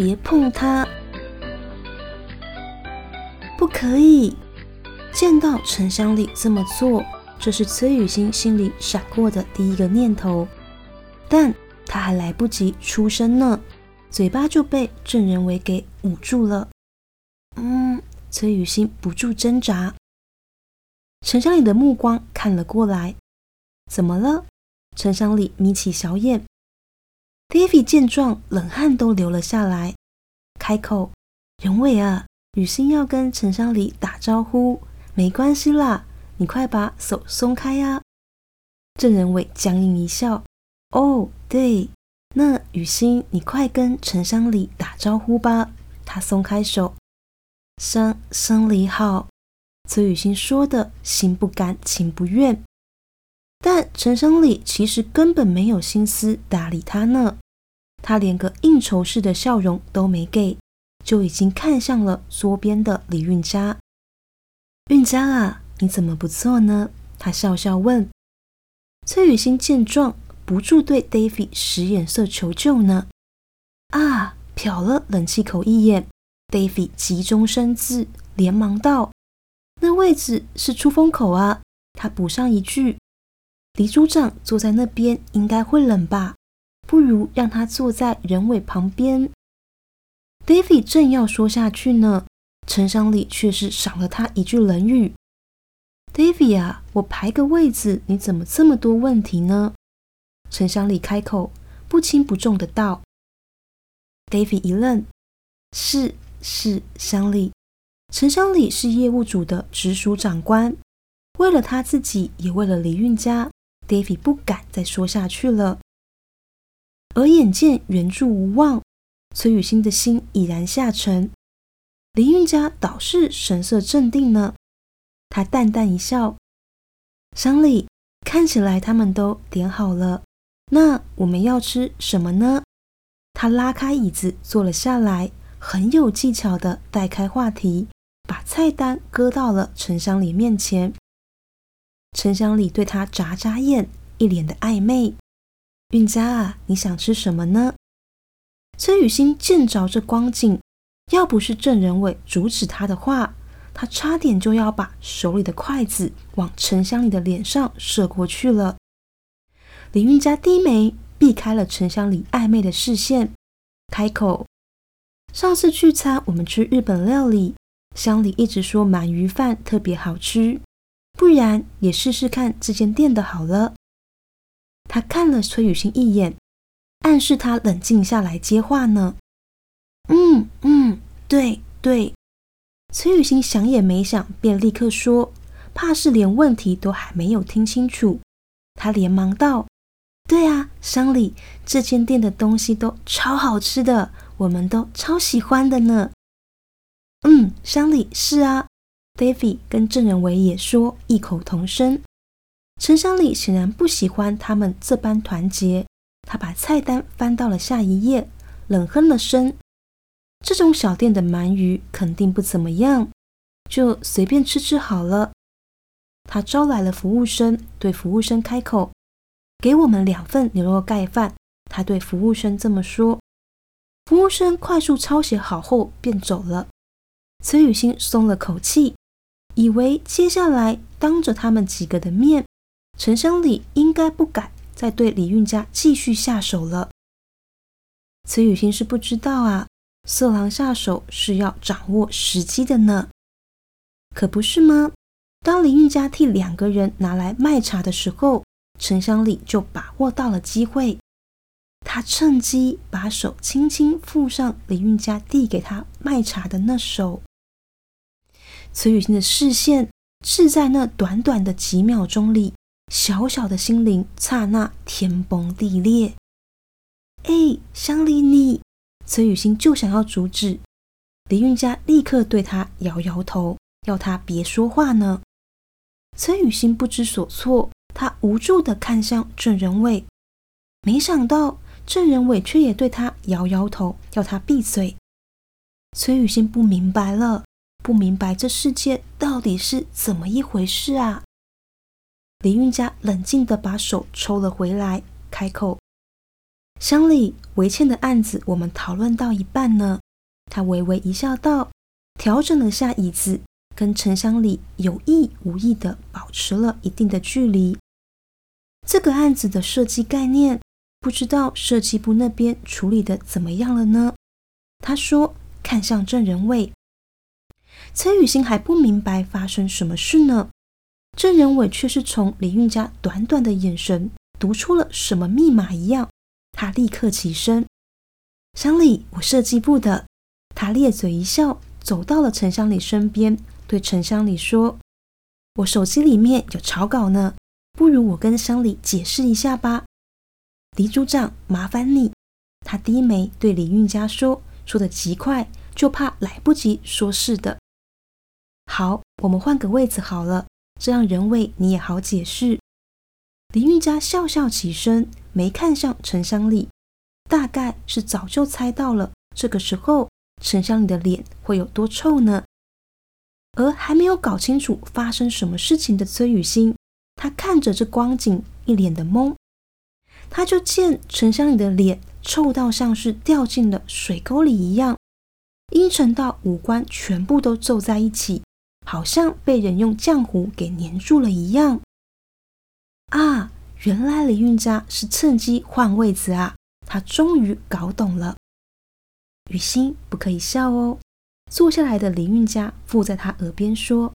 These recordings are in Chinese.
别碰它！不可以！见到沉香里这么做，这是崔雨欣心里闪过的第一个念头。但他还来不及出声呢，嘴巴就被郑仁伟给捂住了。嗯，崔雨欣不住挣扎。陈香里的目光看了过来，怎么了？陈香里眯起小眼。David 见状，冷汗都流了下来，开口：“仁伟啊，雨欣要跟陈香里打招呼，没关系啦，你快把手松开呀。”郑仁伟僵硬一笑。哦，对，那雨欣，你快跟陈香里打招呼吧。他松开手，生生理好。崔雨欣说的，心不甘情不愿。但陈香里其实根本没有心思搭理他呢，他连个应酬式的笑容都没给，就已经看向了桌边的李运佳。运佳啊，你怎么不做呢？他笑笑问。崔雨欣见状。不住对 David 使眼色求救呢。啊！瞟了冷气口一眼，David 急中生智，连忙道：“那位置是出风口啊。”他补上一句：“李组长坐在那边应该会冷吧？不如让他坐在人尾旁边。”David 正要说下去呢，陈香里却是赏了他一句冷语：“David 啊，我排个位置，你怎么这么多问题呢？”陈香里开口，不轻不重的道：“David 一愣，是是香里，陈香里是业务组的直属长官，为了他自己，也为了李运家，David 不敢再说下去了。而眼见援助无望，崔雨欣的心已然下沉。林韵家倒是神色镇定呢，他淡淡一笑：香里，看起来他们都点好了。”那我们要吃什么呢？他拉开椅子坐了下来，很有技巧的带开话题，把菜单搁到了陈香里面前。陈香里对他眨眨眼，一脸的暧昧。韵佳啊，你想吃什么呢？崔雨欣见着这光景，要不是郑仁伟阻止他的话，他差点就要把手里的筷子往陈香里的脸上射过去了。李韵佳低眉，避开了陈香里暧昧的视线，开口：“上次聚餐，我们吃日本料理，香里一直说鳗鱼饭特别好吃，不然也试试看这间店的好了。”他看了崔雨欣一眼，暗示他冷静下来接话呢。嗯嗯，对对。崔雨欣想也没想，便立刻说，怕是连问题都还没有听清楚。他连忙道。对啊，乡里这间店的东西都超好吃的，我们都超喜欢的呢。嗯，乡里是啊，David 跟郑仁伟也说异口同声。陈乡里显然不喜欢他们这般团结，他把菜单翻到了下一页，冷哼了声：“这种小店的鳗鱼肯定不怎么样，就随便吃吃好了。”他招来了服务生，对服务生开口。给我们两份牛肉盖饭，他对服务生这么说。服务生快速抄写好后便走了。崔雨欣松了口气，以为接下来当着他们几个的面，陈香里应该不敢再对李运家继续下手了。崔雨欣是不知道啊，色狼下手是要掌握时机的呢，可不是吗？当李运家替两个人拿来卖茶的时候。陈香里就把握到了机会，他趁机把手轻轻附上李运家递给他卖茶的那手。崔雨欣的视线是在那短短的几秒钟里，小小的心灵刹那天崩地裂。哎，香里你！崔雨欣就想要阻止，李运家立刻对他摇摇头，要他别说话呢。崔雨欣不知所措，他无助的看向郑仁伟，没想到郑仁伟却也对他摇摇头，要他闭嘴。崔雨欣不明白了，不明白这世界到底是怎么一回事啊！林运家冷静地把手抽了回来，开口：“乡里维倩的案子，我们讨论到一半呢。”他微微一笑，道：“调整了下椅子。”跟陈香里有意无意的保持了一定的距离。这个案子的设计概念，不知道设计部那边处理的怎么样了呢？他说，看向郑仁伟。崔雨欣还不明白发生什么事呢，郑仁伟却是从李运家短短的眼神读出了什么密码一样，他立刻起身，香里，我设计部的。他咧嘴一笑，走到了陈香里身边。对陈香里说：“我手机里面有草稿呢，不如我跟香里解释一下吧。”李组长，麻烦你。他低眉对李运家说：“说的极快，就怕来不及说是的。”好，我们换个位子好了，这样人为你也好解释。林玉佳笑笑起身，没看向陈香丽，大概是早就猜到了这个时候陈香丽的脸会有多臭呢。而还没有搞清楚发生什么事情的崔雨欣，她看着这光景，一脸的懵。她就见陈香里的脸臭到像是掉进了水沟里一样，阴沉到五官全部都皱在一起，好像被人用浆糊给粘住了一样。啊，原来李运家是趁机换位子啊！他终于搞懂了。雨欣，不可以笑哦。坐下来的李运家附在他耳边说：“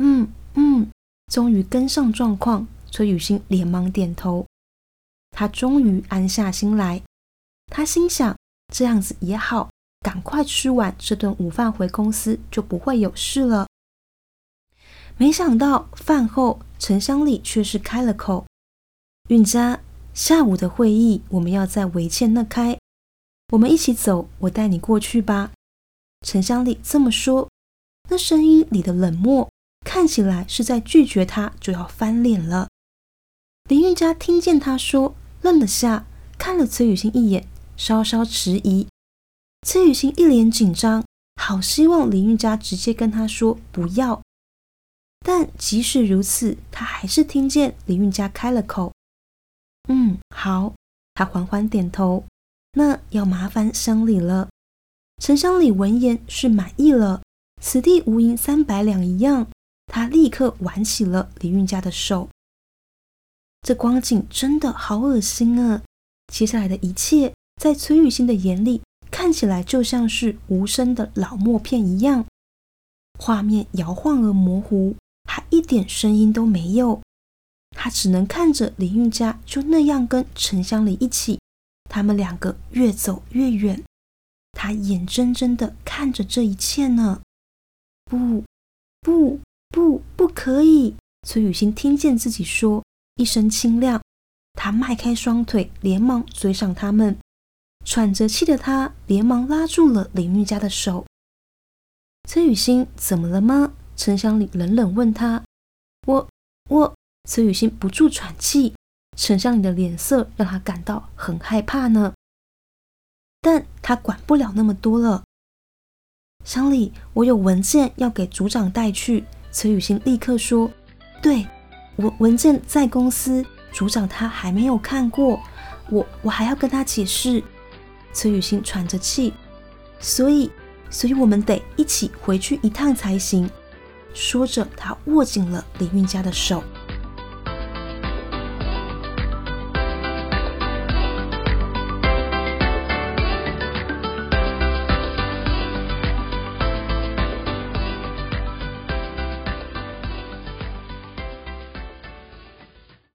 嗯嗯，终于跟上状况。”崔雨欣连忙点头。他终于安下心来。他心想：这样子也好，赶快吃完这顿午饭回公司，就不会有事了。没想到饭后，陈香丽却是开了口：“韵家，下午的会议我们要在维倩那开，我们一起走，我带你过去吧。”陈香丽这么说，那声音里的冷漠看起来是在拒绝他就要翻脸了。林韵家听见他说，愣了下，看了崔雨欣一眼，稍稍迟疑。崔雨欣一脸紧张，好希望林韵家直接跟他说不要。但即使如此，他还是听见李运家开了口：“嗯，好。”他缓缓点头：“那要麻烦乡里了。”陈香里闻言是满意了，此地无银三百两一样，他立刻挽起了李运家的手。这光景真的好恶心啊！接下来的一切，在崔雨欣的眼里看起来就像是无声的老默片一样，画面摇晃而模糊，他一点声音都没有。他只能看着林玉佳就那样跟陈香里一起，他们两个越走越远。他眼睁睁的看着这一切呢，不，不，不，不可以！崔雨欣听见自己说一声清亮，他迈开双腿，连忙追上他们。喘着气的他连忙拉住了林玉佳的手。崔雨欣怎么了吗？陈香里冷冷问他。我，我……崔雨欣不住喘气。陈香里的脸色让他感到很害怕呢。但他管不了那么多了。乡里，我有文件要给组长带去。崔雨欣立刻说：“对，文文件在公司，组长他还没有看过，我我还要跟他解释。”崔雨欣喘着气，所以，所以我们得一起回去一趟才行。说着，他握紧了李运家的手。